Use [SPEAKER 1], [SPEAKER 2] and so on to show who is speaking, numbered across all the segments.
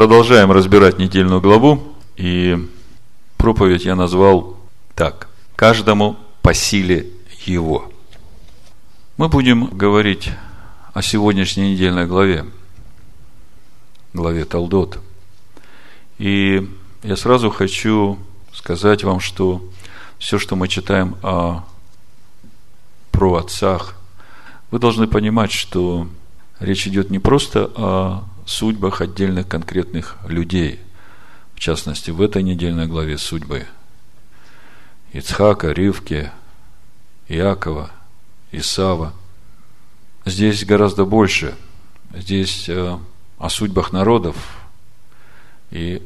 [SPEAKER 1] продолжаем разбирать недельную главу, и проповедь я назвал так. Каждому по силе его. Мы будем говорить о сегодняшней недельной главе, главе Талдот. И я сразу хочу сказать вам, что все, что мы читаем о про отцах, вы должны понимать, что речь идет не просто о судьбах отдельных конкретных людей, в частности, в этой недельной главе судьбы Ицхака, Ривки, Иакова, Исава. Здесь гораздо больше. Здесь э, о судьбах народов и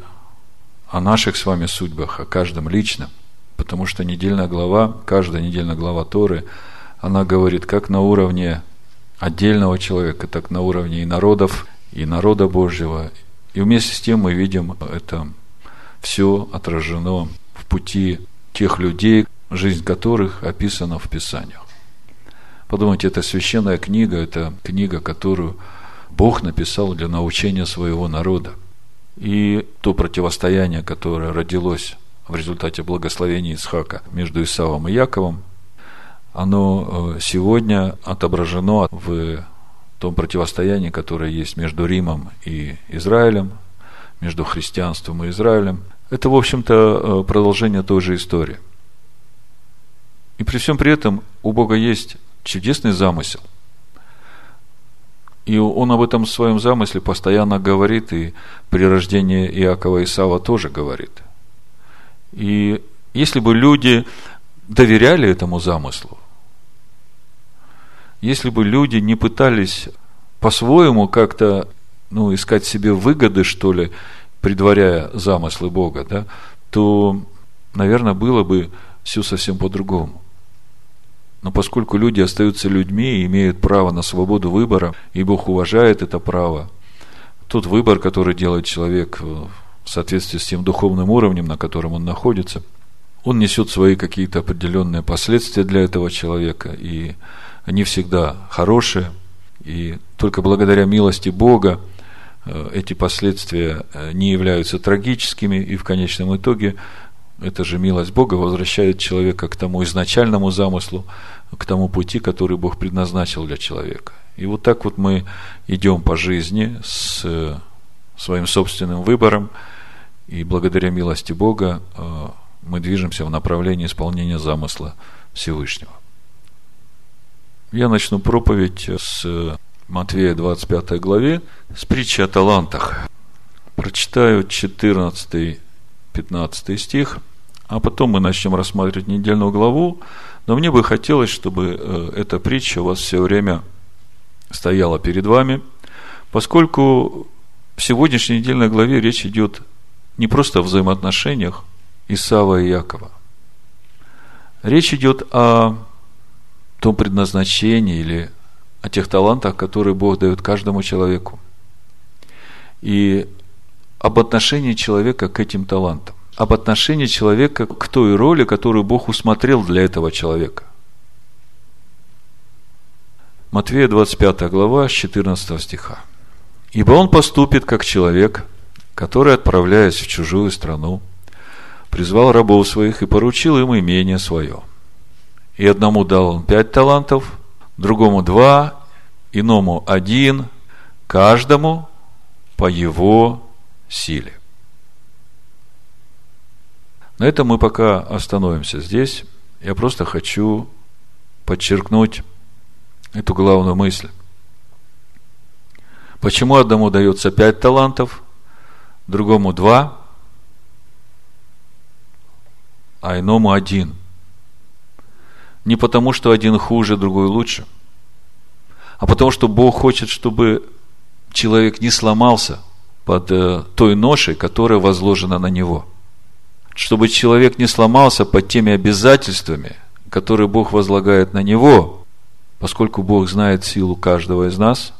[SPEAKER 1] о наших с вами судьбах, о каждом лично. Потому что недельная глава, каждая недельная глава Торы, она говорит как на уровне отдельного человека, так на уровне и народов, и народа Божьего. И вместе с тем мы видим это все отражено в пути тех людей, жизнь которых описана в Писаниях. Подумайте, это священная книга, это книга, которую Бог написал для научения своего народа. И то противостояние, которое родилось в результате благословения Исхака между Исавом и Яковом, оно э, сегодня отображено в том противостоянии, которое есть между Римом и Израилем, между христианством и Израилем. Это, в общем-то, э, продолжение той же истории. И при всем при этом у Бога есть чудесный замысел. И он об этом своем замысле постоянно говорит, и при рождении Иакова и Сава тоже говорит. И если бы люди доверяли этому замыслу, если бы люди не пытались по-своему как-то ну, искать себе выгоды, что ли, предваряя замыслы Бога, да, то, наверное, было бы все совсем по-другому. Но поскольку люди остаются людьми и имеют право на свободу выбора, и Бог уважает это право, тот выбор, который делает человек в соответствии с тем духовным уровнем, на котором он находится, он несет свои какие-то определенные последствия для этого человека, и они всегда хорошие, и только благодаря милости Бога э, эти последствия э, не являются трагическими, и в конечном итоге эта же милость Бога возвращает человека к тому изначальному замыслу, к тому пути, который Бог предназначил для человека. И вот так вот мы идем по жизни с э, своим собственным выбором, и благодаря милости Бога мы движемся в направлении исполнения замысла Всевышнего. Я начну проповедь с Матвея 25 главе, с притчи о талантах. Прочитаю 14-15 стих, а потом мы начнем рассматривать недельную главу. Но мне бы хотелось, чтобы э, эта притча у вас все время стояла перед вами, поскольку в сегодняшней недельной главе речь идет не просто о взаимоотношениях Исава и Якова. Речь идет о том предназначении или о тех талантах, которые Бог дает каждому человеку. И об отношении человека к этим талантам. Об отношении человека к той роли, которую Бог усмотрел для этого человека. Матвея 25 глава, с 14 стиха. «Ибо он поступит, как человек, который, отправляясь в чужую страну, призвал рабов своих и поручил им имение свое – и одному дал он пять талантов, другому два, иному один, каждому по его силе. На этом мы пока остановимся здесь. Я просто хочу подчеркнуть эту главную мысль. Почему одному дается пять талантов, другому два, а иному один – не потому, что один хуже, другой лучше, а потому, что Бог хочет, чтобы человек не сломался под э, той ношей, которая возложена на него. Чтобы человек не сломался под теми обязательствами, которые Бог возлагает на него, поскольку Бог знает силу каждого из нас,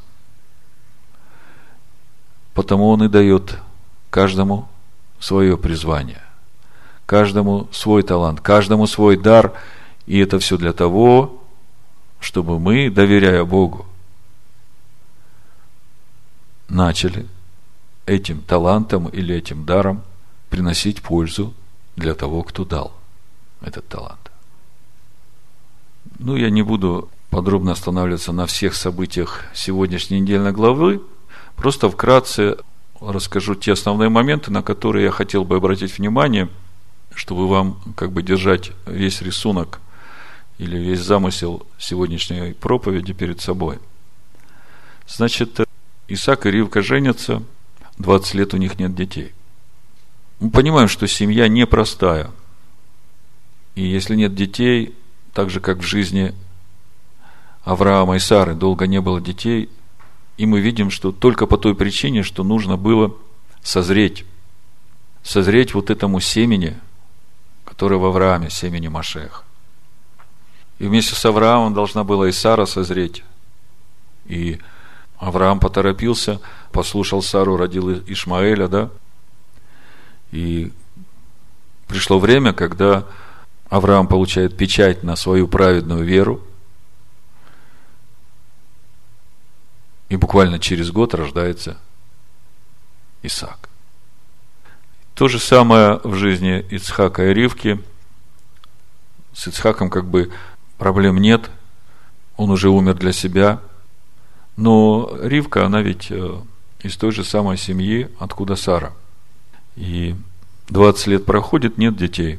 [SPEAKER 1] потому Он и дает каждому свое призвание, каждому свой талант, каждому свой дар – и это все для того, чтобы мы, доверяя Богу, начали этим талантом или этим даром приносить пользу для того, кто дал этот талант. Ну, я не буду подробно останавливаться на всех событиях сегодняшней недельной главы, просто вкратце расскажу те основные моменты, на которые я хотел бы обратить внимание, чтобы вам как бы держать весь рисунок или весь замысел сегодняшней проповеди перед собой. Значит, Исаак и Ривка женятся, 20 лет у них нет детей. Мы понимаем, что семья непростая. И если нет детей, так же, как в жизни Авраама и Сары долго не было детей, и мы видим, что только по той причине, что нужно было созреть. Созреть вот этому семени, которое в Аврааме, семени Машех. И вместе с Авраамом должна была и Сара созреть. И Авраам поторопился, послушал Сару, родил Ишмаэля, да? И пришло время, когда Авраам получает печать на свою праведную веру. И буквально через год рождается Исаак. То же самое в жизни Ицхака и Ривки. С Ицхаком как бы проблем нет. Он уже умер для себя – но Ривка, она ведь э, из той же самой семьи, откуда Сара. И 20 лет проходит, нет детей.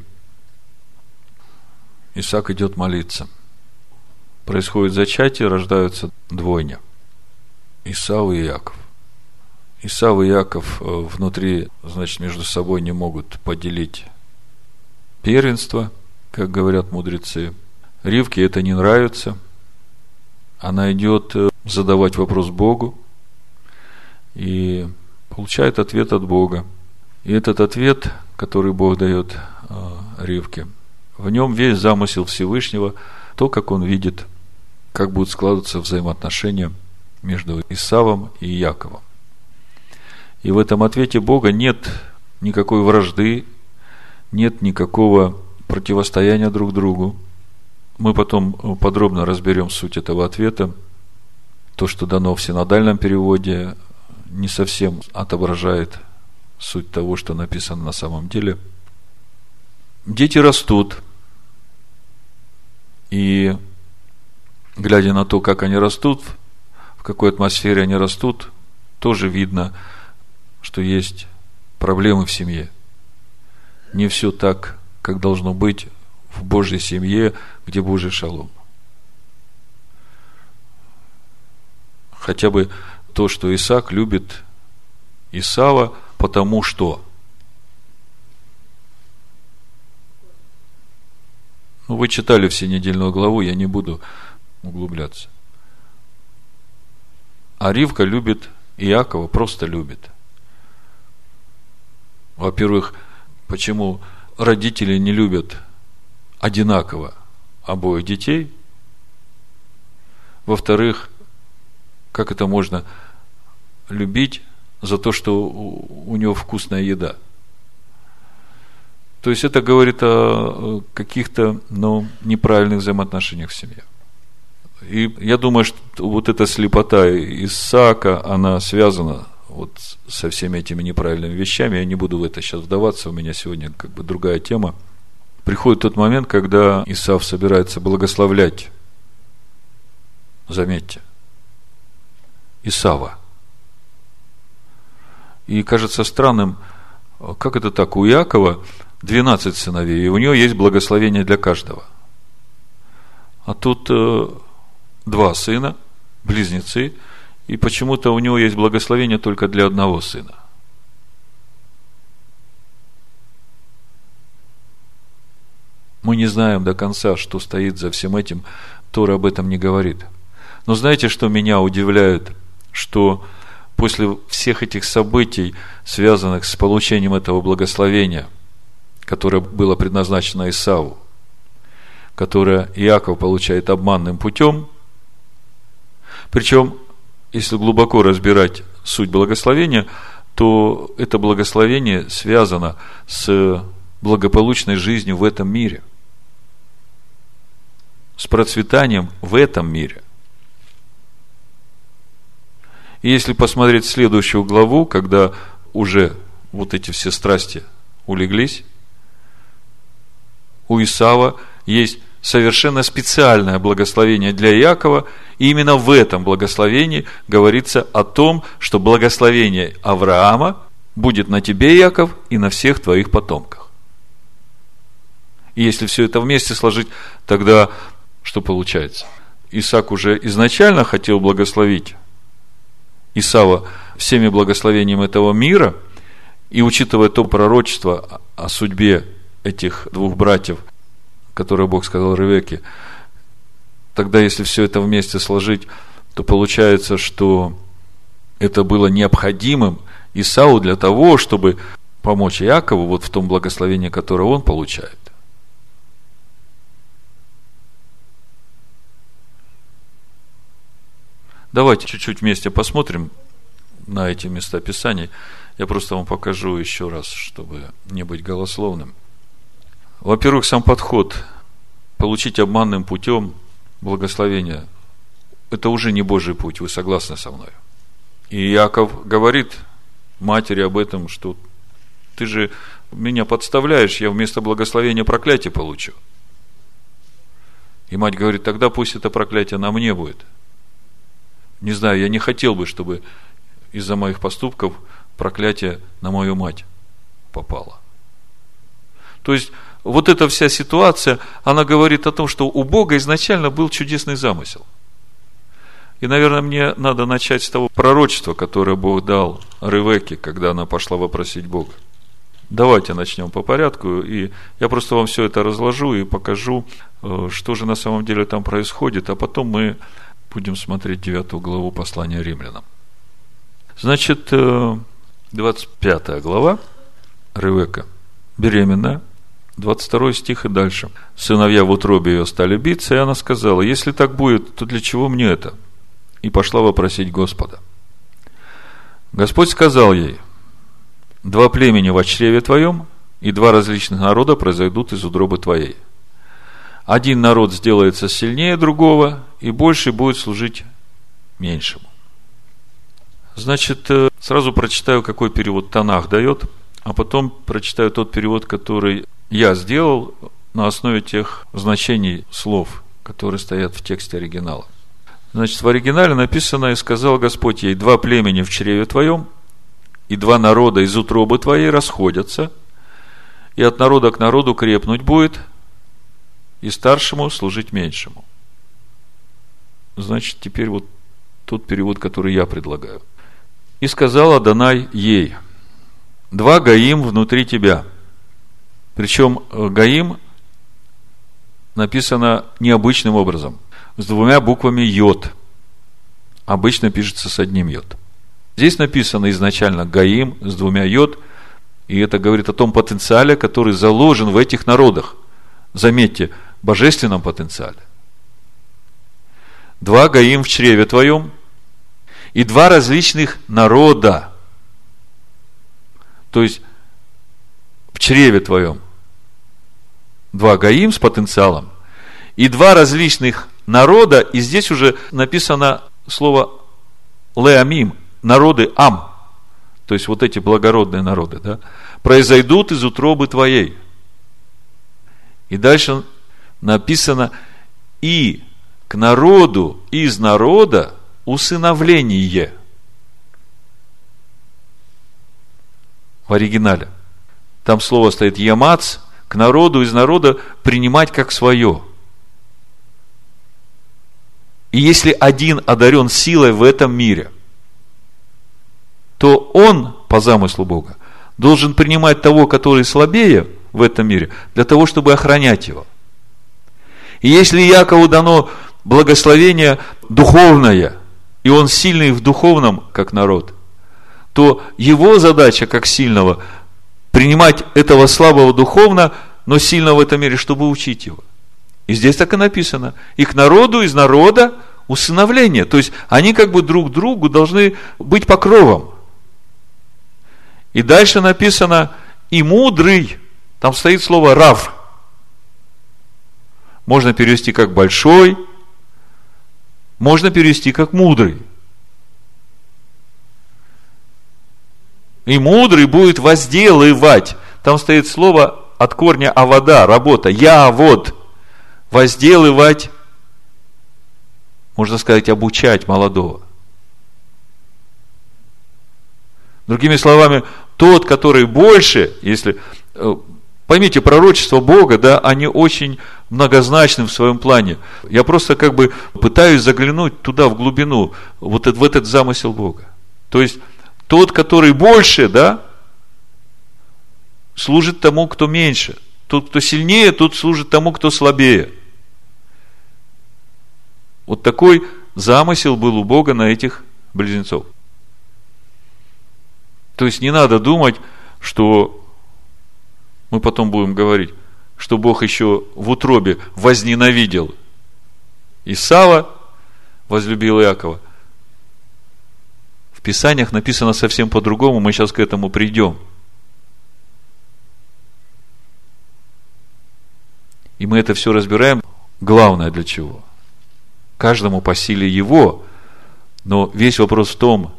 [SPEAKER 1] Исаак идет молиться. Происходит зачатие, рождаются двойня. Исау и Яков. Исау и Яков э, внутри, значит, между собой не могут поделить первенство, как говорят мудрецы. Ривке это не нравится. Она идет э, задавать вопрос Богу и получает ответ от Бога. И этот ответ, который Бог дает э, Ривке, в нем весь замысел Всевышнего, то, как он видит, как будут складываться взаимоотношения между Исавом и Яковом. И в этом ответе Бога нет никакой вражды, нет никакого противостояния друг другу. Мы потом подробно разберем суть этого ответа – то, что дано в синодальном переводе, не совсем отображает суть того, что написано на самом деле. Дети растут, и глядя на то, как они растут, в какой атмосфере они растут, тоже видно, что есть проблемы в семье. Не все так, как должно быть в Божьей семье, где Божий шалом. хотя бы то, что Исаак любит Исава, потому что Ну, вы читали все недельную главу, я не буду углубляться. А Ривка любит Иакова, просто любит. Во-первых, почему родители не любят одинаково обоих детей? Во-вторых, как это можно любить за то, что у него вкусная еда? То есть это говорит о каких-то ну, неправильных взаимоотношениях в семье. И я думаю, что вот эта слепота Исаака, она связана вот со всеми этими неправильными вещами. Я не буду в это сейчас вдаваться, у меня сегодня как бы другая тема. Приходит тот момент, когда Исав собирается благословлять. Заметьте – Исава. И кажется странным, как это так, у Иакова 12 сыновей, и у него есть благословение для каждого. А тут э, два сына, близнецы, и почему-то у него есть благословение только для одного сына. Мы не знаем до конца, что стоит за всем этим, Тора об этом не говорит. Но знаете, что меня удивляет – что после всех этих событий, связанных с получением этого благословения, которое было предназначено Исаву, которое Иаков получает обманным путем, причем, если глубоко разбирать суть благословения, то это благословение связано с благополучной жизнью в этом мире, с процветанием в этом мире. И если посмотреть следующую главу, когда уже вот эти все страсти улеглись, у Исава есть совершенно специальное благословение для Иакова, и именно в этом благословении говорится о том, что благословение Авраама будет на тебе, Яков, и на всех твоих потомках. И если все это вместе сложить, тогда что получается? Исаак уже изначально хотел благословить Исава всеми благословениями этого мира, и учитывая то пророчество о судьбе этих двух братьев, которое Бог сказал Ревеке, тогда если все это вместе сложить, то получается, что это было необходимым Исау для того, чтобы помочь Иакову вот в том благословении, которое он получает. Давайте чуть-чуть вместе посмотрим на эти места Писаний. Я просто вам покажу еще раз, чтобы не быть голословным. Во-первых, сам подход получить обманным путем благословение – это уже не Божий путь, вы согласны со мной? И Яков говорит матери об этом, что ты же меня подставляешь, я вместо благословения проклятие получу. И мать говорит, тогда пусть это проклятие на мне будет – не знаю, я не хотел бы, чтобы из-за моих поступков проклятие на мою мать попало. То есть, вот эта вся ситуация, она говорит о том, что у Бога изначально был чудесный замысел. И, наверное, мне надо начать с того пророчества, которое Бог дал Ревеке, когда она пошла вопросить Бога. Давайте начнем по порядку, и я просто вам все это разложу и покажу, э, что же на самом деле там происходит, а потом мы Будем смотреть 9 главу послания римлянам. Значит, 25 э, глава, Ревека, беременная, 22 стих и дальше. Сыновья в утробе ее стали биться, и она сказала, если так будет, то для чего мне это? И пошла вопросить Господа. Господь сказал ей, два племени в чреве твоем, и два различных народа произойдут из утробы твоей один народ сделается сильнее другого, и больше будет служить меньшему. Значит, э, сразу прочитаю, какой перевод Танах дает, а потом прочитаю тот перевод, который я сделал на основе тех значений слов, которые стоят в тексте оригинала. Значит, в оригинале написано, и сказал Господь ей, два племени в чреве твоем, и два народа из утробы твоей расходятся, и от народа к народу крепнуть будет – и старшему служить меньшему. Значит, теперь вот тот перевод, который я предлагаю. И сказала Данай ей, два гаим внутри тебя. Причем э, гаим написано необычным образом, с двумя буквами йод. Обычно пишется с одним йод. Здесь написано изначально гаим с двумя йод, и это говорит о том потенциале, который заложен в этих народах. Заметьте, божественном потенциале. Два гаим в чреве твоем и два различных народа. То есть, в чреве твоем два гаим с потенциалом и два различных народа, и здесь уже написано слово леамим, народы ам, то есть вот эти благородные народы, да, произойдут из утробы твоей. И дальше написано и к народу из народа усыновление. В оригинале. Там слово стоит ямац, к народу из народа принимать как свое. И если один одарен силой в этом мире, то он, по замыслу Бога, должен принимать того, который слабее в этом мире, для того, чтобы охранять его – и если Якову дано благословение духовное, и он сильный в духовном, как народ, то его задача, как сильного, принимать этого слабого духовно, но сильного в этом мире, чтобы учить его. И здесь так и написано. И к народу из народа усыновление. То есть, они как бы друг другу должны быть покровом. И дальше написано, и мудрый, там стоит слово рав – можно перевести как большой, можно перевести как мудрый. И мудрый будет возделывать. Там стоит слово от корня а вода, работа. Я вот возделывать, можно сказать, обучать молодого. Другими словами, тот, который больше, если э, Поймите, пророчество Бога, да, они очень многозначны в своем плане. Я просто как бы пытаюсь заглянуть туда, в глубину, вот в этот замысел Бога. То есть, тот, который больше, да, служит тому, кто меньше. Тот, кто сильнее, тот служит тому, кто слабее. Вот такой замысел был у Бога на этих близнецов. То есть не надо думать, что мы потом будем говорить, что Бог еще в утробе возненавидел Исава, возлюбил Иакова. В Писаниях написано совсем по-другому, мы сейчас к этому придем. И мы это все разбираем. Главное для чего? Каждому по силе его. Но весь вопрос в том,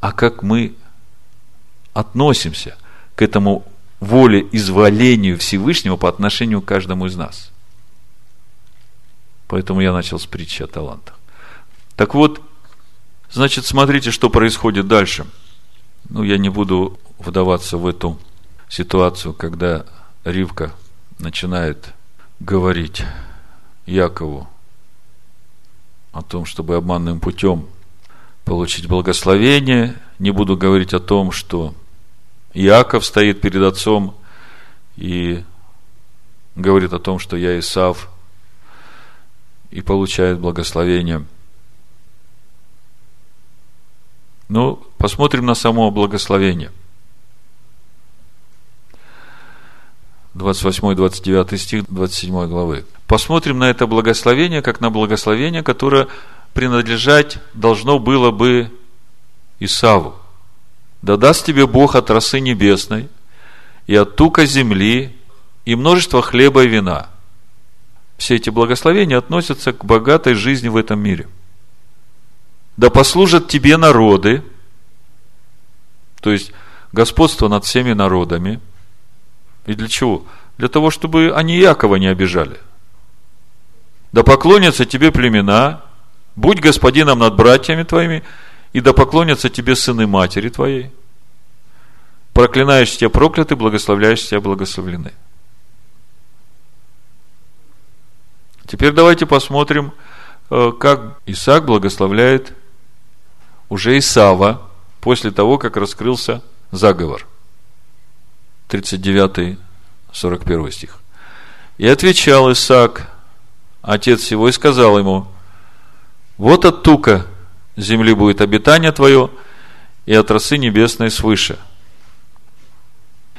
[SPEAKER 1] а как мы относимся к этому воле изволению Всевышнего по отношению к каждому из нас. Поэтому я начал с притчи о талантах. Так вот, значит, смотрите, что происходит дальше. Ну, я не буду вдаваться в эту ситуацию, когда Ривка начинает говорить Якову о том, чтобы обманным путем получить благословение. Не буду говорить о том, что Иаков стоит перед отцом и говорит о том, что я Исав, и получает благословение. Ну, посмотрим на само благословение. 28-29 стих 27 главы. Посмотрим на это благословение, как на благословение, которое принадлежать должно было бы Исаву да даст тебе Бог от росы небесной, и от тука земли, и множество хлеба и вина. Все эти благословения относятся к богатой жизни в этом мире. Да послужат тебе народы, то есть господство над всеми народами. И для чего? Для того, чтобы они Якова не обижали. Да поклонятся тебе племена, будь господином над братьями твоими, и да поклонятся тебе сыны матери твоей. Проклинаешь тебя прокляты, благословляешь тебя благословлены. Теперь давайте посмотрим, э, как Исаак благословляет уже Исава после того, как раскрылся заговор. 39 41 стих. И отвечал Исаак, отец его, и сказал ему, вот от тука земли будет обитание твое, и от росы небесной свыше.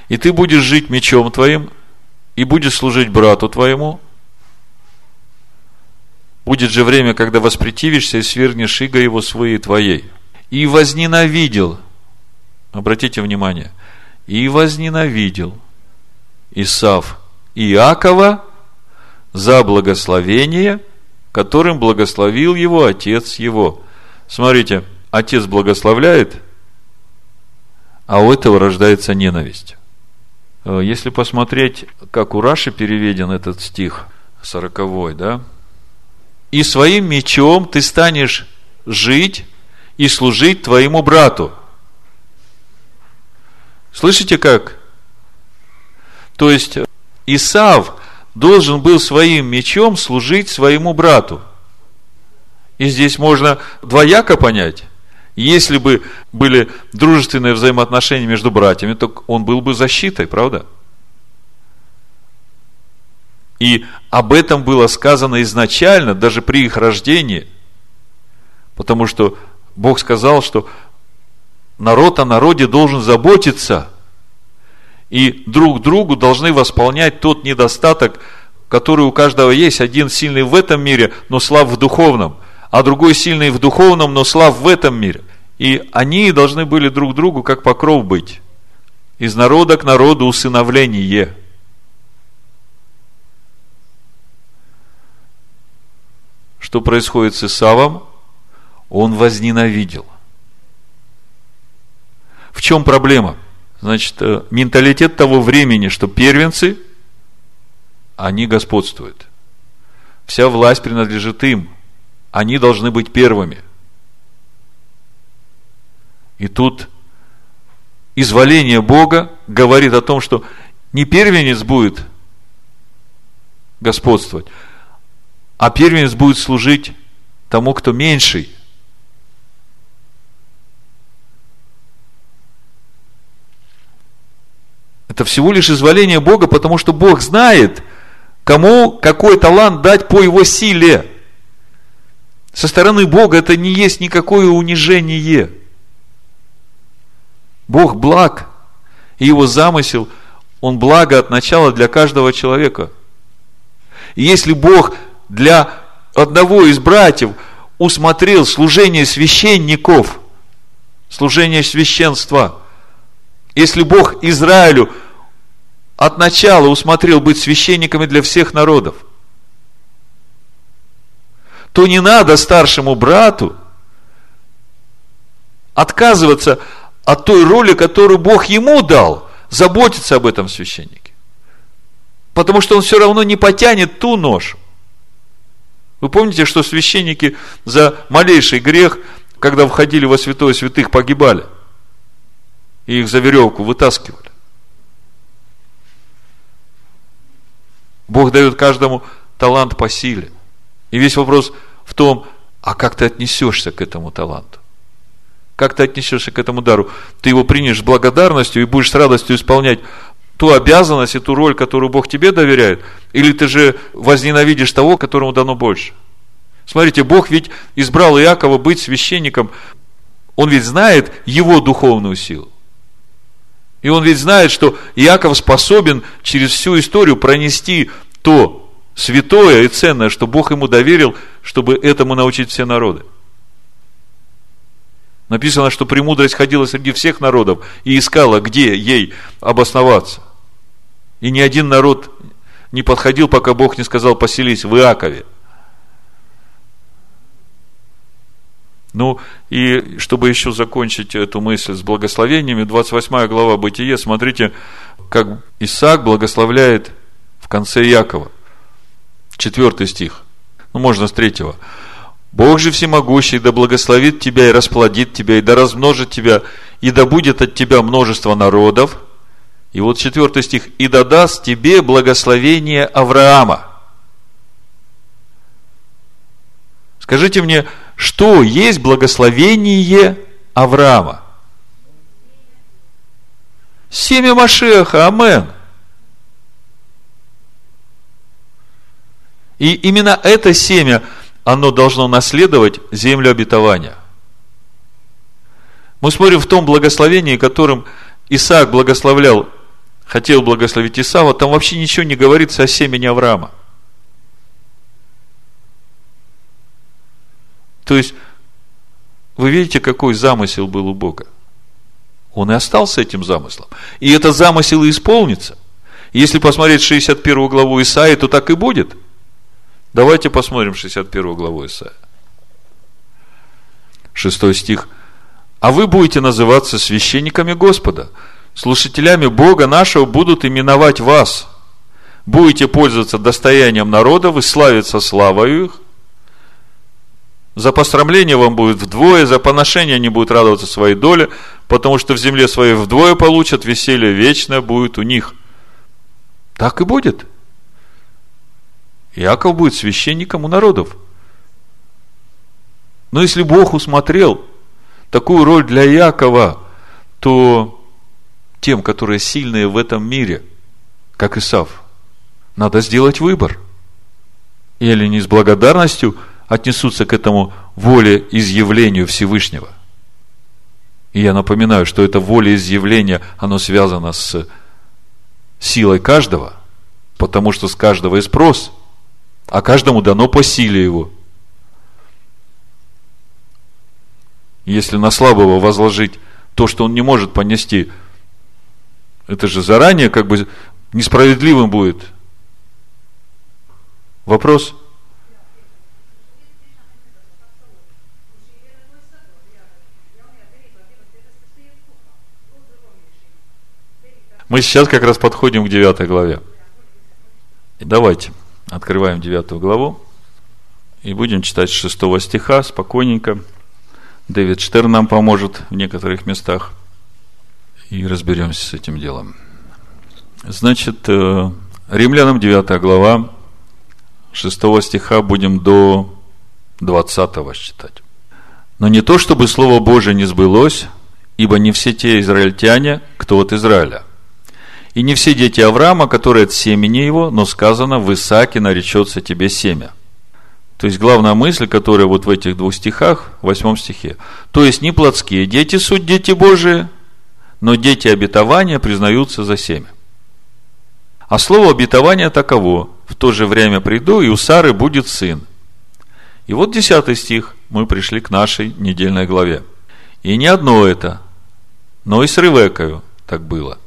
[SPEAKER 1] И ты будешь жить мечом твоим, и будешь служить брату твоему. Будет же время, когда воспретивишься и свергнешь иго его своей твоей. И возненавидел, обратите внимание, и возненавидел Исав Иакова за благословение, которым благословил его отец его. Смотрите, отец благословляет, а у этого рождается ненависть. Э, если посмотреть, как у Раши переведен этот стих, сороковой, да? «И своим мечом ты станешь жить и служить твоему брату». Слышите как? То есть, Исав должен был своим мечом служить своему брату – и здесь можно двояко понять. Если бы были дружественные взаимоотношения между братьями, то он был бы защитой, правда? И об этом было сказано изначально, даже при их рождении. Потому что Бог сказал, что народ о народе должен заботиться. И друг другу должны восполнять тот недостаток, который у каждого есть. Один сильный в этом мире, но слаб в духовном – а другой сильный в духовном, но слаб в этом мире. И они должны были друг другу как покров быть. Из народа к народу усыновление. Что происходит с Исавом? Он возненавидел. В чем проблема? Значит, э, менталитет того времени, что первенцы, они господствуют. Вся власть принадлежит им. Они должны быть первыми. И тут изволение Бога говорит о том, что не первенец будет господствовать, а первенец будет служить тому, кто меньший. Это всего лишь изволение Бога, потому что Бог знает, кому какой талант дать по его силе. Со стороны Бога это не есть никакое унижение. Бог благ, и его замысел, он благо от начала для каждого человека. И если Бог для одного из братьев усмотрел служение священников, служение священства, если Бог Израилю от начала усмотрел быть священниками для всех народов, то не надо старшему брату отказываться от той роли, которую Бог ему дал, заботиться об этом священнике. Потому что он все равно не потянет ту ношу. Вы помните, что священники за малейший грех, когда входили во святое святых, погибали. И их за веревку вытаскивали. Бог дает каждому талант по силе. И весь вопрос в том, а как ты отнесешься к этому таланту? Как ты отнесешься к этому дару? Ты его примешь с благодарностью и будешь с радостью исполнять ту обязанность и ту роль, которую Бог тебе доверяет, или ты же возненавидишь того, которому дано больше? Смотрите, Бог ведь избрал Иакова быть священником. Он ведь знает его духовную силу. И он ведь знает, что Иаков способен через всю историю пронести то святое и ценное, что Бог ему доверил, чтобы этому научить все народы. Написано, что премудрость ходила среди всех народов и искала, где ей обосноваться. И ни один народ не подходил, пока Бог не сказал, поселись в Иакове. Ну, и чтобы еще закончить эту мысль с благословениями, 28 глава Бытие, смотрите, как Исаак благословляет в конце Якова. Четвертый стих. Ну, можно с третьего. Бог же всемогущий да благословит тебя и расплодит тебя, и да размножит тебя, и да будет от тебя множество народов, и вот четвертый стих. И дадаст тебе благословение Авраама. Скажите мне, что есть благословение Авраама? Семя Машеха, амен. И именно это семя, оно должно наследовать землю обетования. Мы смотрим в том благословении, которым Исаак благословлял хотел благословить Исава, там вообще ничего не говорится о семени Авраама. То есть, вы видите, какой замысел был у Бога? Он и остался этим замыслом. И этот замысел и исполнится. Если посмотреть 61 главу Исаии, то так и будет. Давайте посмотрим 61 главу Исаия. Шестой стих. А вы будете называться священниками Господа – слушателями Бога нашего будут именовать вас. Будете пользоваться достоянием народов и славиться славою их. За пострамление вам будет вдвое, за поношение они будут радоваться своей доле, потому что в земле своей вдвое получат, веселье вечное будет у них. Так и будет. Иаков будет священником у народов. Но если Бог усмотрел такую роль для Иакова, то тем, которые сильные в этом мире, как Исав, надо сделать выбор. Или они с благодарностью отнесутся к этому воле изъявлению Всевышнего. И я напоминаю, что это волеизъявление, оно связано с силой каждого, потому что с каждого и спрос, а каждому дано по силе его. Если на слабого возложить то, что он не может понести – это же заранее как бы несправедливым будет. Вопрос? Мы сейчас как раз подходим к 9 главе. Давайте открываем 9 главу и будем читать 6 стиха спокойненько. Дэвид Штерн нам поможет в некоторых местах. И разберемся с этим делом. Значит, э, Римлянам 9 глава, 6 стиха будем до 20 читать. Но не то, чтобы Слово Божие не сбылось, ибо не все те израильтяне, кто от Израиля. И не все дети Авраама, которые от семени его, но сказано, в Исааке наречется тебе семя. То есть, главная мысль, которая вот в этих двух стихах, в восьмом стихе. То есть, не плотские дети суть дети Божии, но дети обетования признаются за семя. А слово обетования таково. В то же время приду, и у Сары будет сын. И вот десятый стих, мы пришли к нашей недельной главе. И не одно это, но и с Ревекою так было.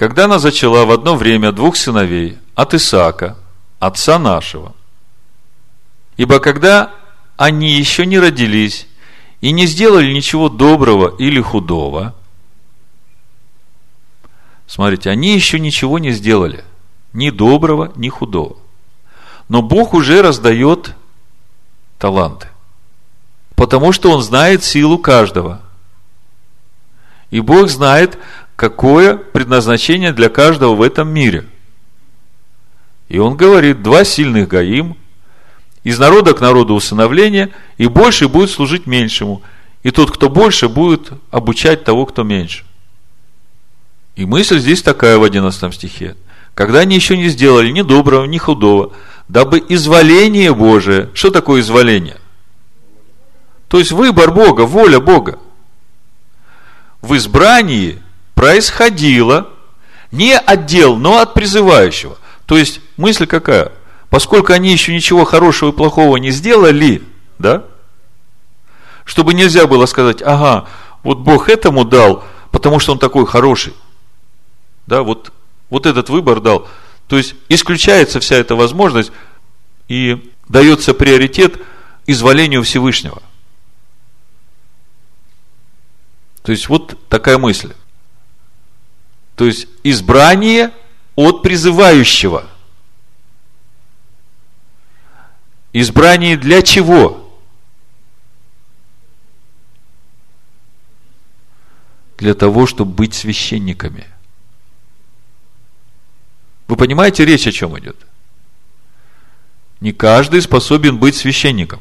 [SPEAKER 1] Когда она зачала в одно время двух сыновей от Исаака, отца нашего. Ибо когда они еще не родились и не сделали ничего доброго или худого, смотрите, они еще ничего не сделали – ни доброго, ни худого. Но Бог уже раздает таланты. Потому что Он знает силу каждого. И Бог знает, какое предназначение для каждого в этом мире. И Он говорит, два сильных гаим, из народа к народу усыновление, и больше будет служить меньшему. И тот, кто больше, будет обучать того, кто меньше. И мысль здесь такая в 11 стихе – когда они еще не сделали ни доброго, ни худого, дабы изволение Божие, что такое изволение? То есть выбор Бога, воля Бога. В избрании происходило не от дел, но от призывающего. То есть мысль какая? Поскольку они еще ничего хорошего и плохого не сделали, да, чтобы нельзя было сказать, ага, вот Бог этому дал, потому что он такой хороший. Да, вот вот этот выбор дал. То есть исключается вся эта возможность и дается приоритет изволению Всевышнего. То есть вот такая мысль. То есть избрание от призывающего. Избрание для чего? Для того, чтобы быть священниками – вы понимаете, речь о чем идет? Не каждый способен быть священником.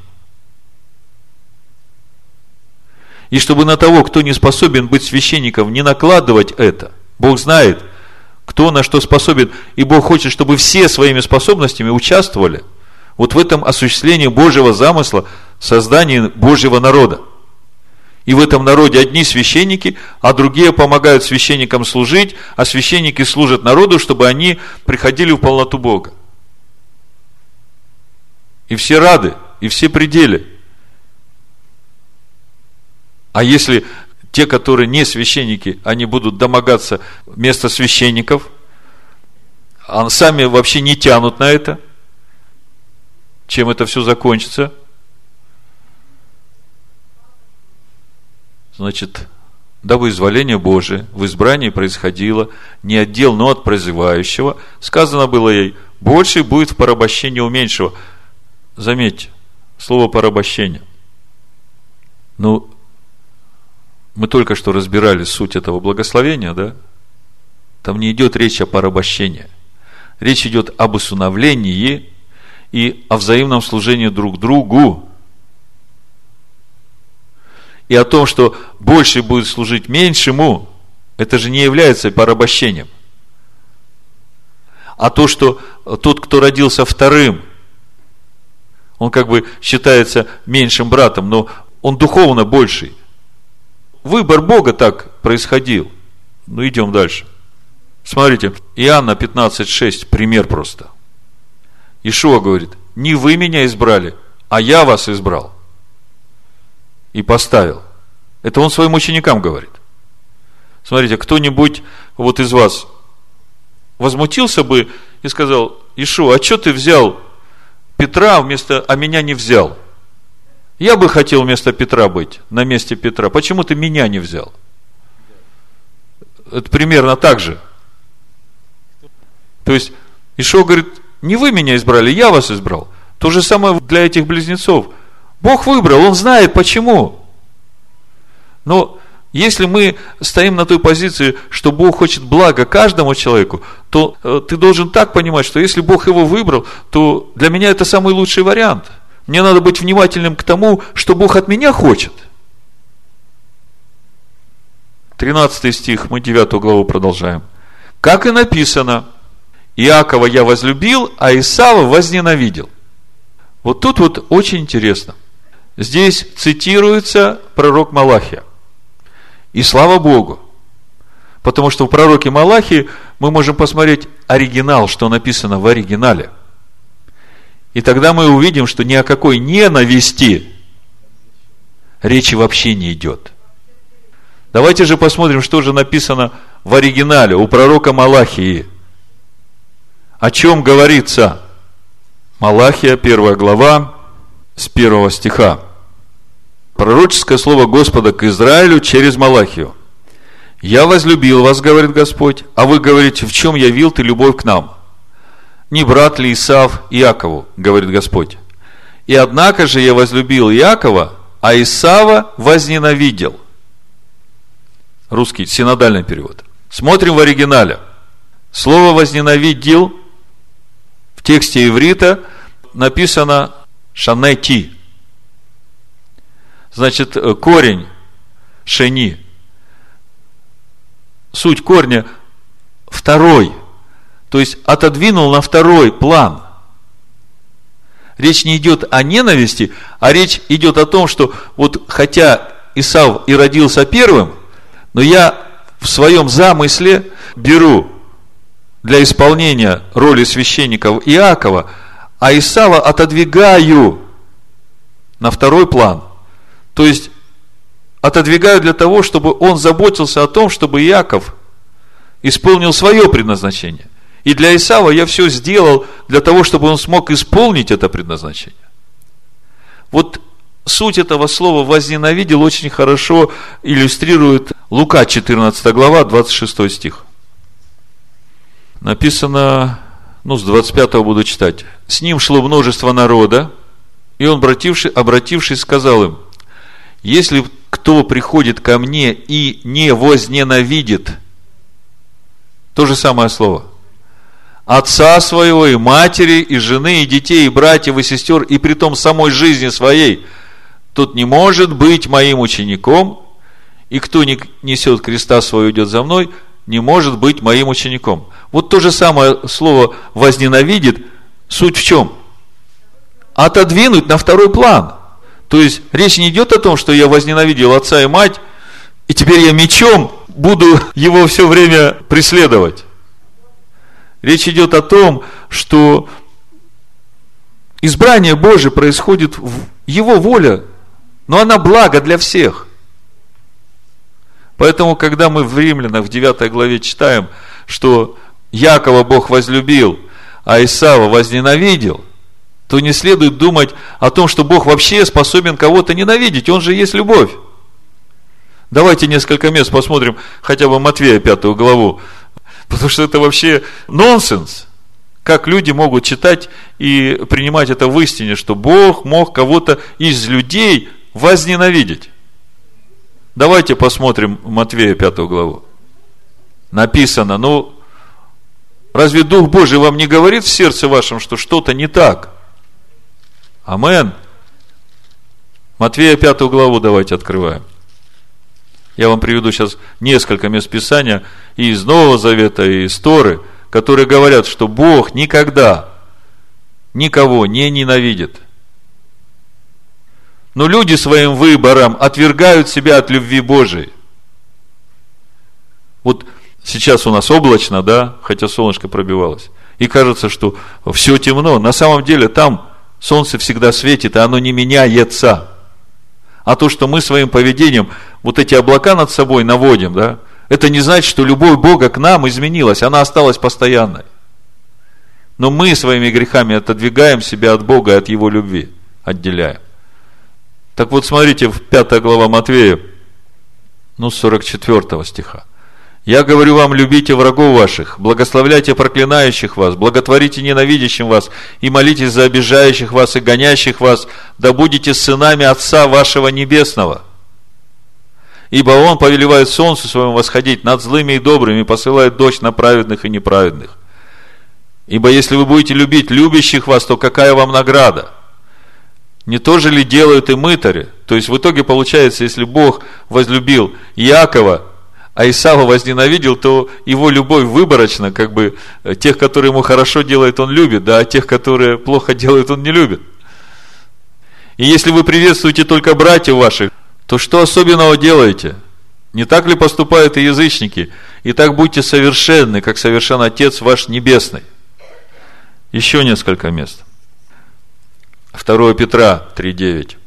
[SPEAKER 1] И чтобы на того, кто не способен быть священником, не накладывать это, Бог знает, кто на что способен, и Бог хочет, чтобы все своими способностями участвовали вот в этом осуществлении Божьего замысла, создании Божьего народа. И в этом народе одни священники, а другие помогают священникам служить, а священники служат народу, чтобы они приходили в полноту Бога. И все рады, и все пределы. А если те, которые не священники, они будут домогаться места священников, а сами вообще не тянут на это, чем это все закончится – Значит, дабы изволение Божие в избрании происходило не от но от прозывающего, сказано было ей, больше будет в порабощении у меньшего. Заметьте, слово порабощение. Ну, мы только что разбирали суть этого благословения, да? Там не идет речь о порабощении. Речь идет об усыновлении и о взаимном служении друг другу и о том, что больше будет служить меньшему, это же не является порабощением. А то, что тот, кто родился вторым, он как бы считается меньшим братом, но он духовно больший. Выбор Бога так происходил. Ну, идем дальше. Смотрите, Иоанна 15.6, пример просто. Ишуа говорит, не вы меня избрали, а я вас избрал и поставил. Это он своим ученикам говорит. Смотрите, кто-нибудь вот из вас возмутился бы и сказал, Ишу, а что ты взял Петра вместо, а меня не взял? Я бы хотел вместо Петра быть, на месте Петра. Почему ты меня не взял? Это примерно так же. То есть, Ишо говорит, не вы меня избрали, я вас избрал. То же самое для этих близнецов. Бог выбрал, Он знает почему. Но если мы стоим на той позиции, что Бог хочет блага каждому человеку, то э, ты должен так понимать, что если Бог его выбрал, то для меня это самый лучший вариант. Мне надо быть внимательным к тому, что Бог от меня хочет. 13 стих, мы 9 главу продолжаем. Как и написано, Иакова я возлюбил, а Исава возненавидел. Вот тут вот очень интересно. Здесь цитируется пророк Малахия. И слава Богу. Потому что в пророке Малахии мы можем посмотреть оригинал, что написано в оригинале. И тогда мы увидим, что ни о какой ненависти речи вообще не идет. Давайте же посмотрим, что же написано в оригинале у пророка Малахии. О чем говорится? Малахия, первая глава, с первого стиха пророческое слово Господа к Израилю через Малахию. «Я возлюбил вас, говорит Господь, а вы говорите, в чем явил ты любовь к нам? Не брат ли Исав Иакову, говорит Господь. И однако же я возлюбил Иакова, а Исава возненавидел». Русский, синодальный перевод. Смотрим в оригинале. Слово «возненавидел» в тексте иврита написано «шанети», Значит, э, корень шени, суть корня второй, то есть отодвинул на второй план. Речь не идет о ненависти, а речь идет о том, что вот хотя Исав и родился первым, но я в своем замысле беру для исполнения роли священников Иакова, а Исава отодвигаю на второй план. То есть, отодвигаю для того, чтобы он заботился о том, чтобы Иаков исполнил свое предназначение. И для Исава я все сделал для того, чтобы он смог исполнить это предназначение. Вот суть этого слова «возненавидел» очень хорошо иллюстрирует Лука, 14 глава, 26 стих. Написано, ну, с 25 буду читать. «С ним шло множество народа, и он, обратившись, обратившись, сказал им, если кто приходит ко мне и не возненавидит, то же самое слово, отца своего, и матери, и жены, и детей, и братьев, и сестер, и при том самой жизни своей, тот не может быть моим учеником, и кто не несет креста свой идет за мной, не может быть моим учеником. Вот то же самое слово возненавидит, суть в чем? Отодвинуть на второй план – то есть речь не идет о том, что я возненавидел отца и мать, и теперь я мечом буду его все время преследовать. Речь идет о том, что избрание Божие происходит в Его воля, но она благо для всех. Поэтому, когда мы в Римлянах в 9 главе читаем, что Якова Бог возлюбил, а Исава возненавидел, то не следует думать о том, что Бог вообще способен кого-то ненавидеть. Он же есть любовь. Давайте несколько мест посмотрим, хотя бы Матвея пятую главу. Потому что это вообще нонсенс. Как люди могут читать и принимать это в истине, что Бог мог кого-то из людей возненавидеть. Давайте посмотрим Матвея пятую главу. Написано, ну, разве Дух Божий вам не говорит в сердце вашем, что что-то не так? Амен. Матвея пятую главу давайте открываем. Я вам приведу сейчас несколько мест Писания и из Нового Завета, и из Торы, которые говорят, что Бог никогда никого не ненавидит. Но люди своим выбором отвергают себя от любви Божией. Вот сейчас у нас облачно, да, хотя солнышко пробивалось. И кажется, что все темно. На самом деле там Солнце всегда светит, и оно не меняется. А то, что мы своим поведением вот эти облака над собой наводим, да, это не значит, что любовь Бога к нам изменилась, она осталась постоянной. Но мы своими грехами отодвигаем себя от Бога и от Его любви, отделяем. Так вот, смотрите, в 5 глава Матвея, ну, 44 стиха. Я говорю вам, любите врагов ваших, благословляйте проклинающих вас, благотворите ненавидящим вас, и молитесь за обижающих вас и гонящих вас, да будете сынами Отца вашего Небесного. Ибо Он повелевает солнцу своему восходить над злыми и добрыми, и посылает дождь на праведных и неправедных. Ибо если вы будете любить любящих вас, то какая вам награда? Не то же ли делают и мытари? То есть в итоге получается, если Бог возлюбил Якова, а Исава возненавидел, то его любовь выборочна, как бы э, тех, которые ему хорошо делают, он любит, да, а тех, которые плохо делают, он не любит. И если вы приветствуете только братьев ваших, то что особенного делаете? Не так ли поступают и язычники? И так будьте совершенны, как совершен Отец ваш Небесный. Еще несколько мест. 2 Петра 3.9.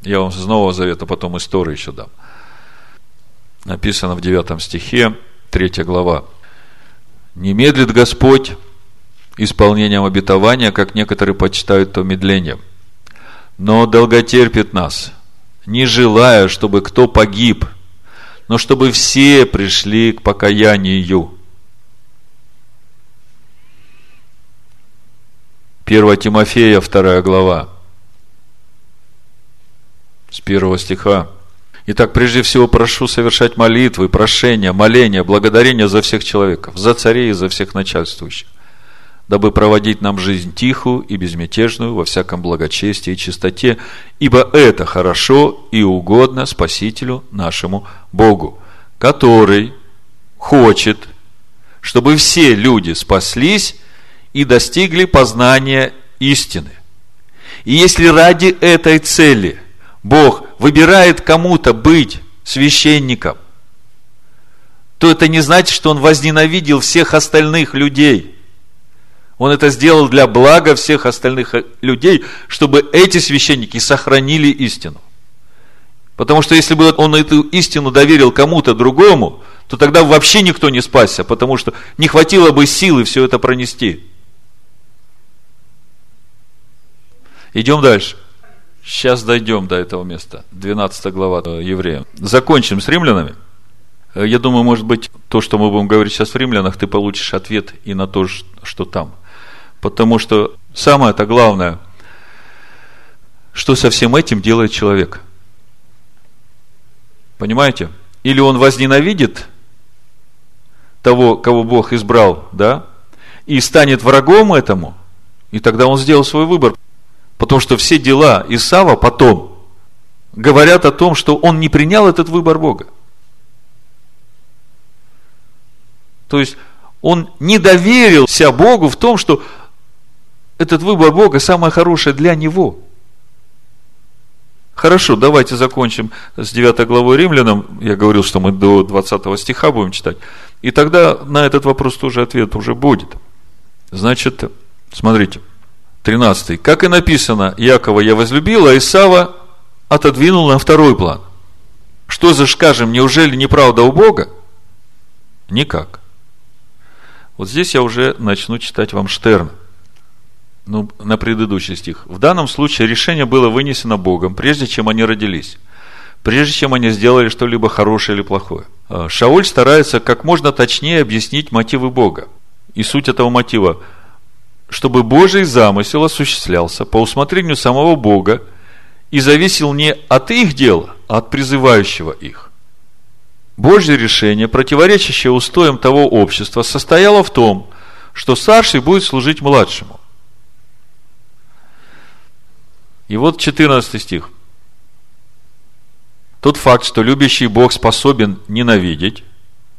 [SPEAKER 1] Я вам с Нового Завета потом историю еще дам написано в 9 стихе, 3 глава. «Не медлит Господь исполнением обетования, как некоторые почитают то медлением, но долготерпит нас, не желая, чтобы кто погиб, но чтобы все пришли к покаянию». 1 Тимофея, 2 глава, с 1 стиха. Итак, прежде всего прошу совершать молитвы, прошения, моления, благодарения за всех человеков, за царей и за всех начальствующих, дабы проводить нам жизнь тихую и безмятежную во всяком благочестии и чистоте, ибо это хорошо и угодно Спасителю нашему Богу, который хочет, чтобы все люди спаслись и достигли познания истины. И если ради этой цели – Бог выбирает кому-то быть священником, то это не значит, что Он возненавидел всех остальных людей. Он это сделал для блага всех остальных людей, чтобы эти священники сохранили истину. Потому что если бы он эту истину доверил кому-то другому, то тогда вообще никто не спасся, потому что не хватило бы силы все это пронести. Идем дальше. Сейчас дойдем до этого места. 12 глава Евреям. Закончим с римлянами. Э, я думаю, может быть, то, что мы будем говорить сейчас в римлянах, ты получишь ответ и на то, что там. Потому что самое-то главное, что со всем этим делает человек. Понимаете? Или он возненавидит того, кого Бог избрал, да, и станет врагом этому, и тогда он сделал свой выбор. Потому что все дела Исава потом говорят о том, что он не принял этот выбор Бога. То есть он не доверился Богу в том, что этот выбор Бога самое хорошее для него. Хорошо, давайте закончим с 9 главой Римлянам. Я говорил, что мы до 20 стиха будем читать. И тогда на этот вопрос тоже ответ уже будет. Значит, смотрите. 13. Как и написано, Якова я возлюбил, а Исава отодвинул на второй план. Что же скажем, неужели неправда у Бога? Никак. Вот здесь я уже начну читать вам Штерн. Ну, на предыдущий стих. В данном случае решение было вынесено Богом, прежде чем они родились. Прежде чем они сделали что-либо хорошее или плохое. А, Шауль старается как можно точнее объяснить мотивы Бога. И суть этого мотива – чтобы Божий замысел осуществлялся по усмотрению самого Бога и зависел не от их дела, а от призывающего их. Божье решение, противоречащее устоям того общества, состояло в том, что старший будет служить младшему. И вот 14 стих. Тот факт, что любящий Бог способен ненавидеть,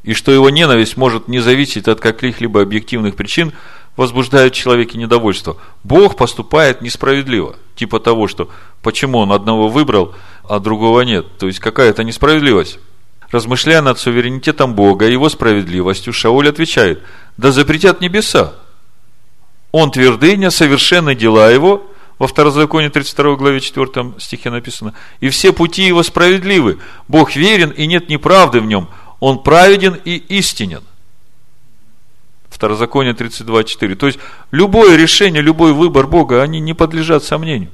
[SPEAKER 1] и что его ненависть может не зависеть от каких-либо объективных причин – возбуждают в человеке недовольство. Бог поступает несправедливо. Типа того, что почему он одного выбрал, а другого нет. То есть какая-то несправедливость. Размышляя над суверенитетом Бога и его справедливостью, Шауль отвечает, да запретят небеса. Он твердыня, совершенны дела его, во Второзаконии 32 главе 4 стихе написано, и все пути его справедливы. Бог верен, и нет неправды в нем. Он праведен и истинен. Второзаконие 32.4. То есть, любое решение, любой выбор Бога, они не подлежат сомнению.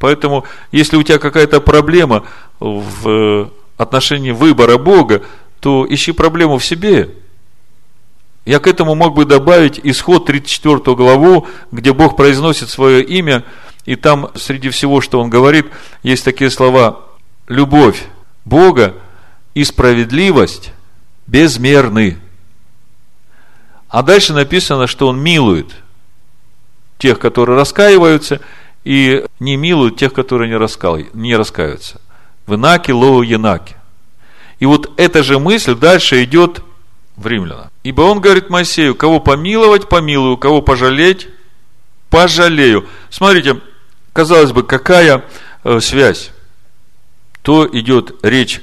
[SPEAKER 1] Поэтому, если у тебя какая-то проблема в отношении выбора Бога, то ищи проблему в себе. Я к этому мог бы добавить исход 34 главу, где Бог произносит свое имя, и там среди всего, что Он говорит, есть такие слова «любовь Бога и справедливость безмерны». А дальше написано, что Он милует тех, которые раскаиваются, и не милует тех, которые не, раскал, не раскаются. В Инаке, Лоу, Янаке. И вот эта же мысль дальше идет в римляна. Ибо он говорит Моисею, кого помиловать, помилую, кого пожалеть, пожалею. Смотрите, казалось бы, какая э, связь? То идет речь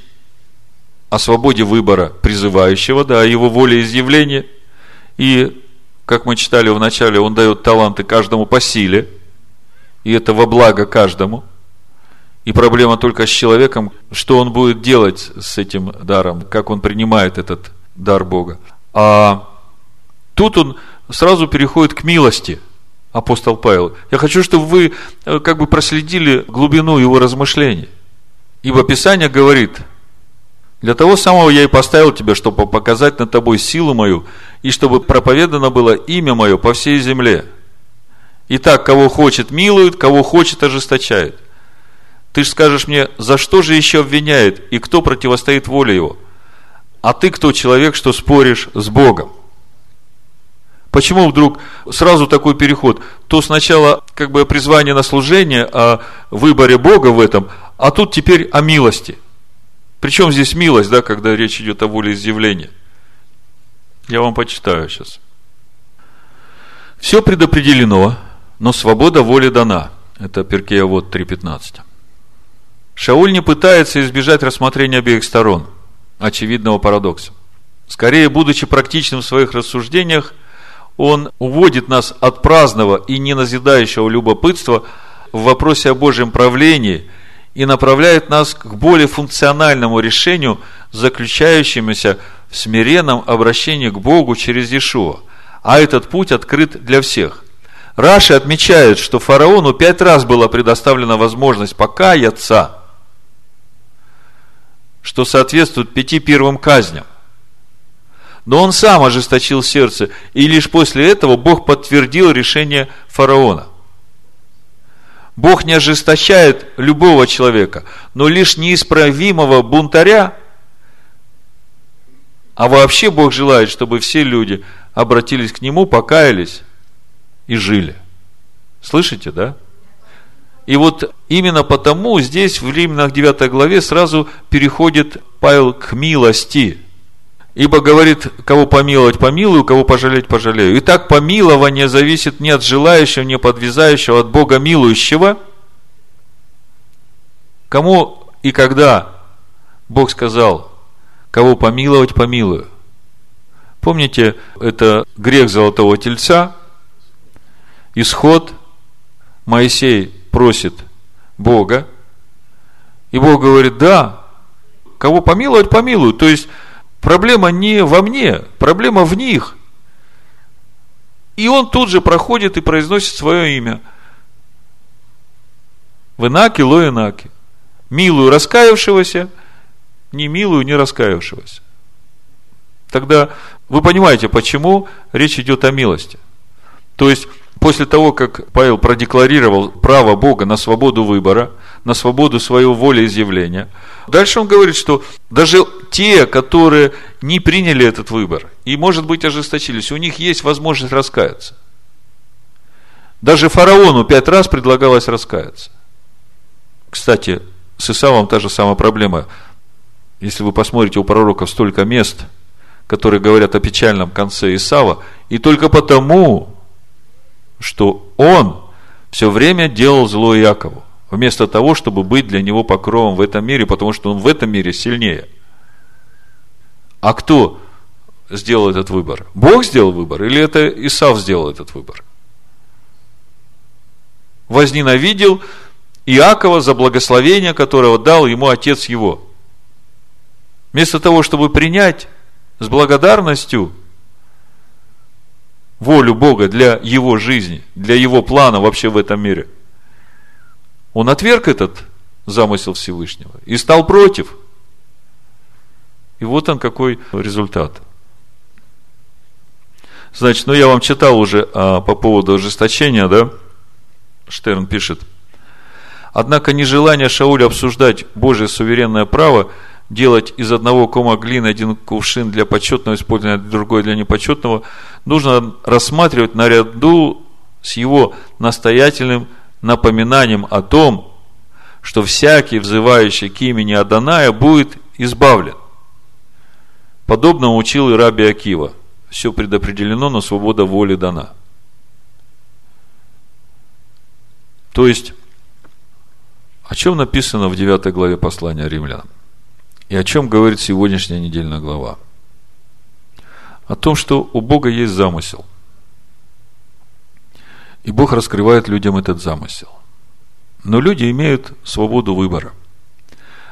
[SPEAKER 1] о свободе выбора призывающего, да, о его волеизъявлении. И, как мы читали в начале, он дает таланты каждому по силе, и это во благо каждому – и проблема только с человеком, что он будет делать с этим даром, как он принимает этот дар Бога. А тут он сразу переходит к милости, апостол Павел. Я хочу, чтобы вы э, как бы проследили глубину его размышлений. Ибо Писание говорит, для того самого я и поставил тебя, чтобы показать над тобой силу мою, и чтобы проповедано было имя мое по всей земле. Итак, кого хочет, милует, кого хочет, ожесточает. Ты же скажешь мне, за что же еще обвиняет и кто противостоит воле его? А ты кто человек, что споришь с Богом? Почему вдруг сразу такой переход? То сначала как бы призвание на служение, о выборе Бога в этом, а тут теперь о милости. Причем здесь милость, да, когда речь идет о воле изъявления. Я вам почитаю сейчас. Все предопределено, но свобода воли дана. Это Перкея вот 3.15. Шауль не пытается избежать рассмотрения обеих сторон очевидного парадокса. Скорее, будучи практичным в своих рассуждениях, он уводит нас от праздного и неназидающего любопытства в вопросе о Божьем правлении и направляет нас к более функциональному решению, заключающемуся в смиренном обращении к Богу через Иешуа. А этот путь открыт для всех. Раши отмечает, что фараону пять раз была предоставлена возможность покаяться – что соответствует пяти первым казням. Но он сам ожесточил сердце, и лишь после этого Бог подтвердил решение фараона. Бог не ожесточает любого человека, но лишь неисправимого бунтаря, а вообще Бог желает, чтобы все люди обратились к Нему, покаялись и жили. Слышите, да? И вот именно потому здесь в Римлянах 9 главе сразу переходит Павел к милости. Ибо говорит, кого помиловать, помилую, кого пожалеть, пожалею. Итак, помилование зависит не от желающего, не подвязающего, от Бога милующего. Кому и когда Бог сказал, кого помиловать, помилую. Помните, это грех золотого тельца, исход, Моисей просит Бога, и Бог говорит, да, кого помиловать, помилуют. То есть, проблема не во мне, проблема в них. И он тут же проходит и произносит свое имя. В Инаке, Ло. Милую раскаявшегося, не милую не раскаявшегося. Тогда вы понимаете, почему речь идет о милости. То есть, после того, как Павел продекларировал право Бога на свободу выбора, на свободу своего волеизъявления, дальше он говорит, что даже те, которые не приняли этот выбор и, может быть, ожесточились, у них есть возможность раскаяться. Даже фараону пять раз предлагалось раскаяться. Кстати, с Исавом та же самая проблема. Если вы посмотрите у пророков столько мест, которые говорят о печальном конце Исава, и только потому, что он все время делал зло Якову, вместо того, чтобы быть для него покровом в этом мире, потому что он в этом мире сильнее. А кто сделал этот выбор? Бог сделал выбор или это Исав сделал этот выбор? Возненавидел Иакова за благословение, которое дал ему отец его. Вместо того, чтобы принять с благодарностью – волю Бога для его жизни, для его плана вообще в этом мире. Он отверг этот замысел Всевышнего и стал против. И вот он какой результат. Значит, ну я вам читал уже а, по поводу ожесточения, да? Штерн пишет. Однако нежелание Шауля обсуждать Божье суверенное право делать из одного кома глины один кувшин для почетного использования, другой для непочетного, нужно рассматривать наряду с его настоятельным напоминанием о том, что всякий, взывающий к имени Аданая, будет избавлен. Подобно учил и раби Акива. Все предопределено, но свобода воли дана. То есть, о чем написано в 9 главе послания римлянам? И о чем говорит сегодняшняя недельная глава? О том, что у Бога есть замысел. И Бог раскрывает людям этот замысел. Но люди имеют свободу выбора.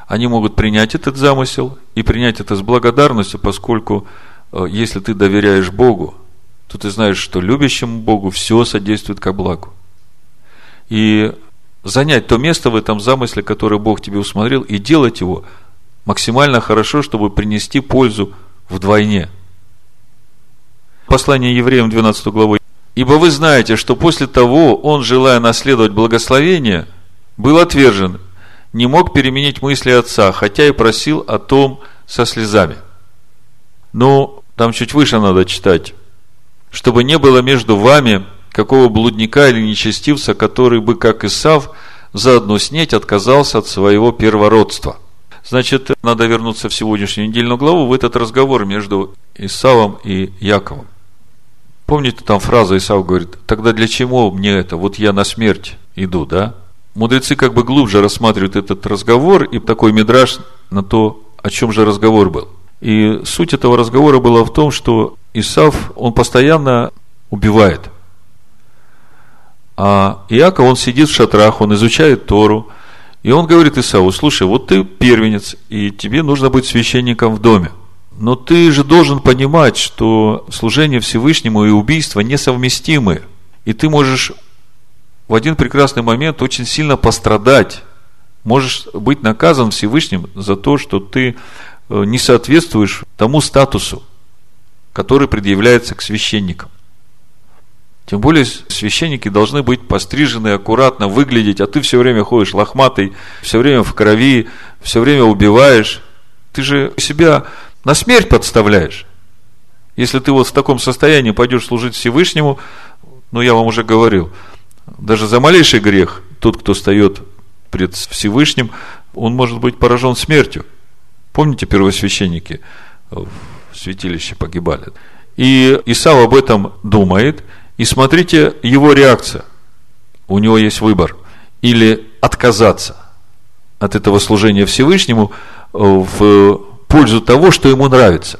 [SPEAKER 1] Они могут принять этот замысел и принять это с благодарностью, поскольку э, если ты доверяешь Богу, то ты знаешь, что любящему Богу все содействует ко благу. И занять то место в этом замысле, которое Бог тебе усмотрел, и делать его максимально хорошо, чтобы принести пользу вдвойне. Послание евреям 12 главу. «Ибо вы знаете, что после того он, желая наследовать благословение, был отвержен, не мог переменить мысли отца, хотя и просил о том со слезами». Ну, там чуть выше надо читать. «Чтобы не было между вами какого блудника или нечестивца, который бы, как Исав, заодно снеть отказался от своего первородства». Значит, надо вернуться в сегодняшнюю недельную главу, в этот разговор между Исавом и Яковом. Помните, там фраза Исав говорит, тогда для чего мне это? Вот я на смерть иду, да? Мудрецы как бы глубже рассматривают этот разговор и такой мидраж на то, о чем же разговор был. И суть этого разговора была в том, что Исав, он постоянно убивает. А Иаков, он сидит в шатрах, он изучает Тору, и он говорит Исаву, слушай, вот ты первенец, и тебе нужно быть священником в доме. Но ты же должен понимать, что служение Всевышнему и убийство несовместимы. И ты можешь в один прекрасный момент очень сильно пострадать. Можешь быть наказан Всевышним за то, что ты э, не соответствуешь тому статусу, который предъявляется к священникам. Тем более священники должны быть пострижены, аккуратно выглядеть, а ты все время ходишь лохматый, все время в крови, все время убиваешь. Ты же себя на смерть подставляешь. Если ты вот в таком состоянии пойдешь служить Всевышнему, ну я вам уже говорил, даже за малейший грех тот, кто встает пред Всевышним, он может быть поражен смертью. Помните, первосвященники в святилище погибали. И Исав об этом думает – и смотрите его реакция. У него есть выбор. Или отказаться от этого служения Всевышнему в пользу того, что ему нравится.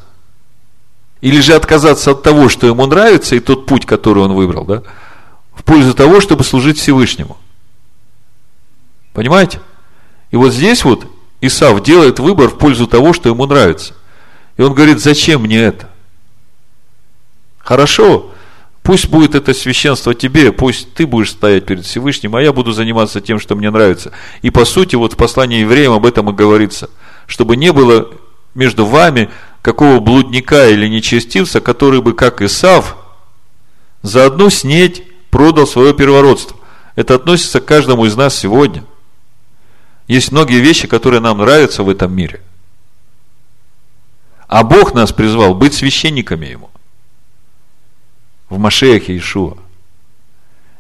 [SPEAKER 1] Или же отказаться от того, что ему нравится, и тот путь, который он выбрал, да, в пользу того, чтобы служить Всевышнему. Понимаете? И вот здесь вот Исав делает выбор в пользу того, что ему нравится. И он говорит, зачем мне это? Хорошо, Пусть будет это священство тебе, пусть ты будешь стоять перед Всевышним, а я буду заниматься тем, что мне нравится. И по сути, вот в послании евреям об этом и говорится. Чтобы не было между вами какого блудника или нечестивца, который бы, как Исав, заодно снеть продал свое первородство. Это относится к каждому из нас сегодня. Есть многие вещи, которые нам нравятся в этом мире. А Бог нас призвал быть священниками Ему в Машеях Иешуа.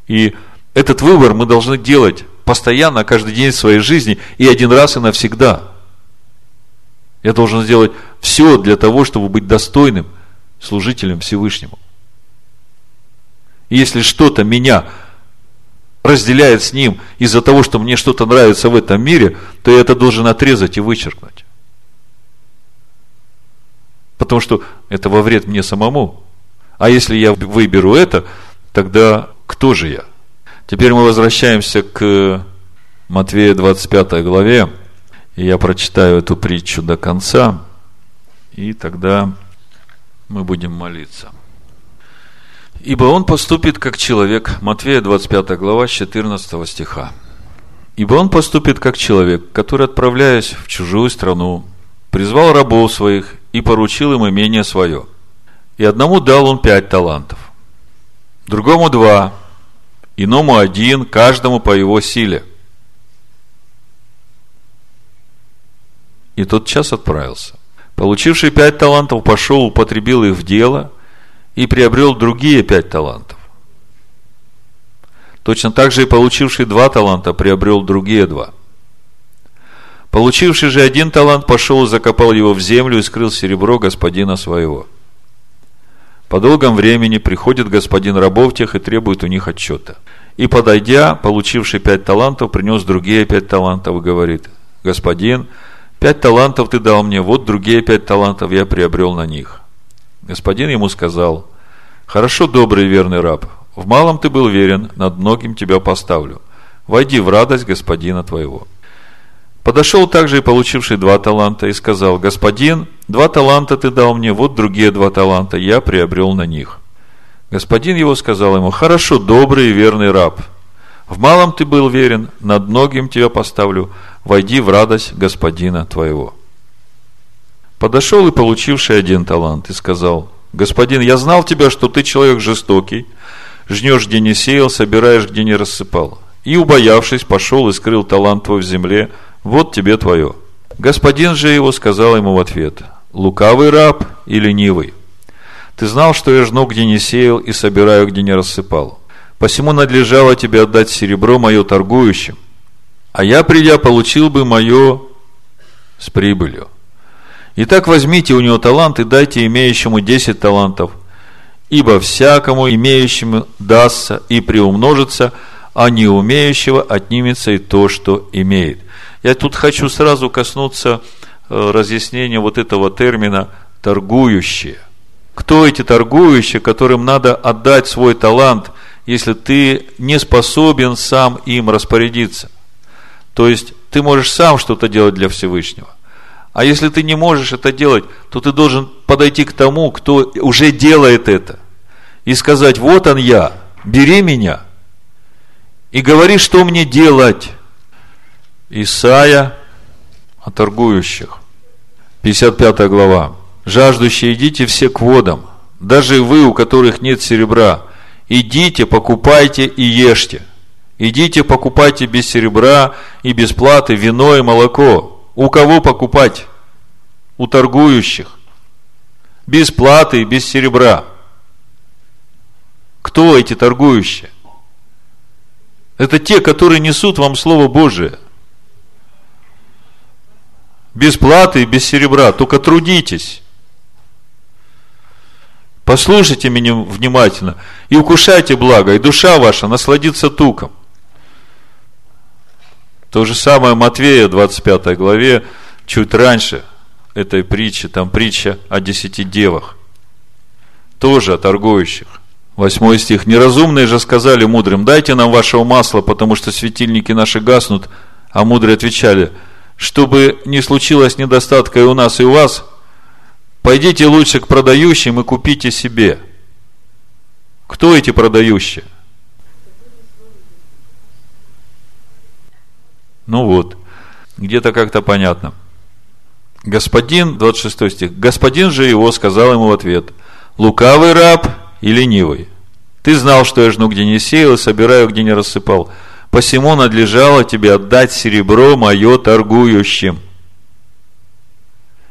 [SPEAKER 1] И этот выбор мы должны делать постоянно, каждый день своей жизни и один раз и навсегда. Я должен сделать все для того, чтобы быть достойным служителем Всевышнему. Если что-то меня разделяет с ним из-за того, что мне что-то нравится в этом мире, то я это должен отрезать и вычеркнуть. Потому что это во вред мне самому. А если я выберу это, тогда кто же я? Теперь мы возвращаемся к Матвея 25 главе. И я прочитаю эту притчу до конца. И тогда мы будем молиться. Ибо он поступит как человек, Матвея 25 глава, 14 стиха. Ибо он поступит как человек, который, отправляясь в чужую страну, призвал рабов своих и поручил им имение свое. И одному дал он пять талантов, другому два, иному один, каждому по его силе. И тот час отправился. Получивший пять талантов пошел, употребил их в дело и приобрел другие пять талантов. Точно так же и получивший два таланта приобрел другие два – Получивший же один талант пошел и закопал его в землю и скрыл серебро господина своего. По долгом времени приходит господин рабов тех и требует у них отчета. И подойдя, получивший пять талантов, принес другие пять талантов и говорит, господин, пять талантов ты дал мне, вот другие пять талантов я приобрел на них. Господин ему сказал, хорошо, добрый верный раб, в малом ты был верен, над многим тебя поставлю. Войди в радость господина твоего. Подошел также и получивший два таланта и сказал, господин, два таланта ты дал мне, вот другие два таланта, я приобрел на них. Господин его сказал ему, хорошо, добрый и верный раб. В малом ты был верен, над многим тебя поставлю, войди в радость господина твоего. Подошел и получивший один талант и сказал, господин, я знал тебя, что ты человек жестокий, жнешь, где не сеял, собираешь, где не рассыпал. И, убоявшись, пошел и скрыл талант твой в земле – вот тебе твое. Господин же его сказал ему в ответ, лукавый раб и ленивый. Ты знал, что я жну, где не сеял, и собираю, где не рассыпал. Посему надлежало тебе отдать серебро мое торгующим, а я, придя, получил бы мое с прибылью. Итак, возьмите у него талант и дайте имеющему десять талантов, ибо всякому имеющему дастся и приумножится, а не умеющего отнимется и то, что имеет. Я тут хочу сразу коснуться э, разъяснения вот этого термина «торгующие». Кто эти торгующие, которым надо отдать свой талант, если ты не способен сам им распорядиться? То есть, ты можешь сам что-то делать для Всевышнего. А если ты не можешь это делать, то ты должен подойти к тому, кто уже делает это. И сказать, вот он я, бери меня. И говори, что мне делать. Исаия о торгующих. 55 глава. Жаждущие, идите все к водам, даже вы, у которых нет серебра, идите, покупайте и ешьте. Идите, покупайте без серебра и без платы вино и молоко. У кого покупать? У торгующих. Без платы и без серебра. Кто эти торгующие? Это те, которые несут вам Слово Божие без платы и без серебра, только трудитесь. Послушайте меня внимательно и укушайте благо, и душа ваша насладится туком. То же самое Матвея, 25 главе, чуть раньше этой притчи, там притча о десяти девах. Тоже о торгующих. Восьмой стих. Неразумные же сказали мудрым, дайте нам вашего масла, потому что светильники наши гаснут. А мудрые отвечали – чтобы не случилось недостатка и у нас, и у вас, пойдите лучше к продающим и купите себе. Кто эти продающие? Ну вот, где-то как-то понятно. Господин, 26 стих, господин же его сказал ему в ответ, лукавый раб и ленивый. Ты знал, что я жну, где не сеял, и собираю, где не рассыпал посему надлежало тебе отдать серебро мое торгующим.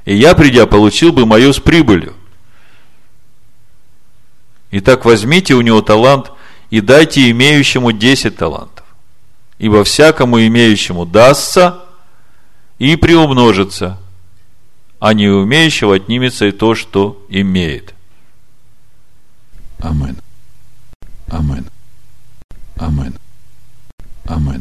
[SPEAKER 1] И я, придя, получил бы мое с прибылью. Итак, возьмите у него талант и дайте имеющему десять талантов ибо всякому имеющему дастся и приумножится, а не умеющего отнимется и то, что имеет. Амин. Амин. Амин. Амин.